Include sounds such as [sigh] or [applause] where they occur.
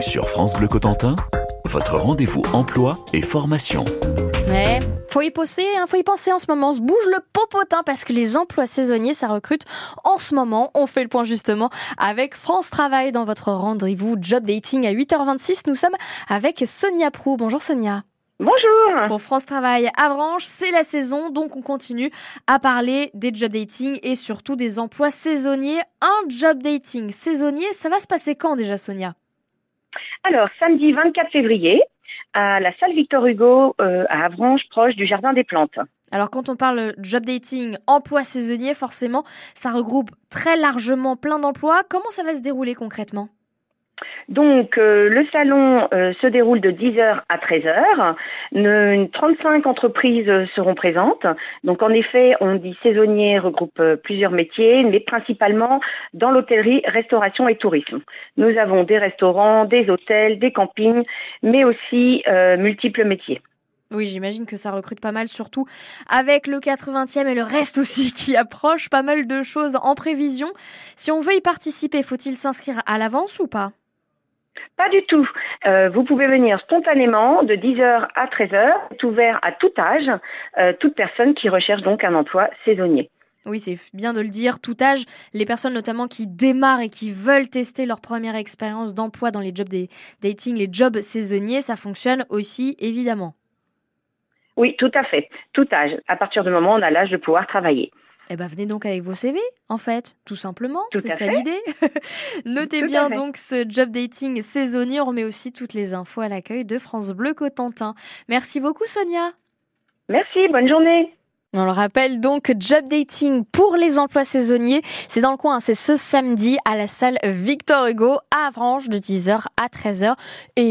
sur France Bleu Cotentin, votre rendez-vous emploi et formation. Ouais, faut y penser, hein, faut y penser en ce moment. On se bouge le popotin parce que les emplois saisonniers, ça recrute en ce moment. On fait le point justement avec France Travail dans votre rendez-vous job dating à 8h26. Nous sommes avec Sonia Prou. Bonjour Sonia. Bonjour. Pour France Travail à Branche, c'est la saison, donc on continue à parler des job dating et surtout des emplois saisonniers. Un job dating saisonnier, ça va se passer quand déjà Sonia? Alors, samedi 24 février, à la salle Victor Hugo euh, à Avranches, proche du Jardin des Plantes. Alors quand on parle job dating, emploi saisonnier, forcément, ça regroupe très largement plein d'emplois. Comment ça va se dérouler concrètement? Donc, euh, le salon euh, se déroule de 10h à 13h. Ne, 35 entreprises seront présentes. Donc, en effet, on dit saisonnier regroupe euh, plusieurs métiers, mais principalement dans l'hôtellerie, restauration et tourisme. Nous avons des restaurants, des hôtels, des campings, mais aussi multiples métiers. Oui, j'imagine que ça recrute pas mal, surtout avec le 80e et le reste aussi [laughs] qui approche, pas mal de choses en prévision. Si on veut y participer, faut-il s'inscrire à l'avance ou pas? Pas du tout. Euh, vous pouvez venir spontanément de 10h à 13h. C'est ouvert à tout âge, euh, toute personne qui recherche donc un emploi saisonnier. Oui, c'est bien de le dire, tout âge, les personnes notamment qui démarrent et qui veulent tester leur première expérience d'emploi dans les jobs des dating, les jobs saisonniers, ça fonctionne aussi évidemment. Oui, tout à fait, tout âge, à partir du moment où on a l'âge de pouvoir travailler. Eh ben, venez donc avec vos CV, en fait, tout simplement. C'est ça l'idée. [laughs] Notez bien donc ce job dating saisonnier. On remet aussi toutes les infos à l'accueil de France Bleu Cotentin. Merci beaucoup, Sonia. Merci, bonne journée. On le rappelle donc, job dating pour les emplois saisonniers. C'est dans le coin, c'est ce samedi à la salle Victor Hugo à Avranches de 10h à 13h. Et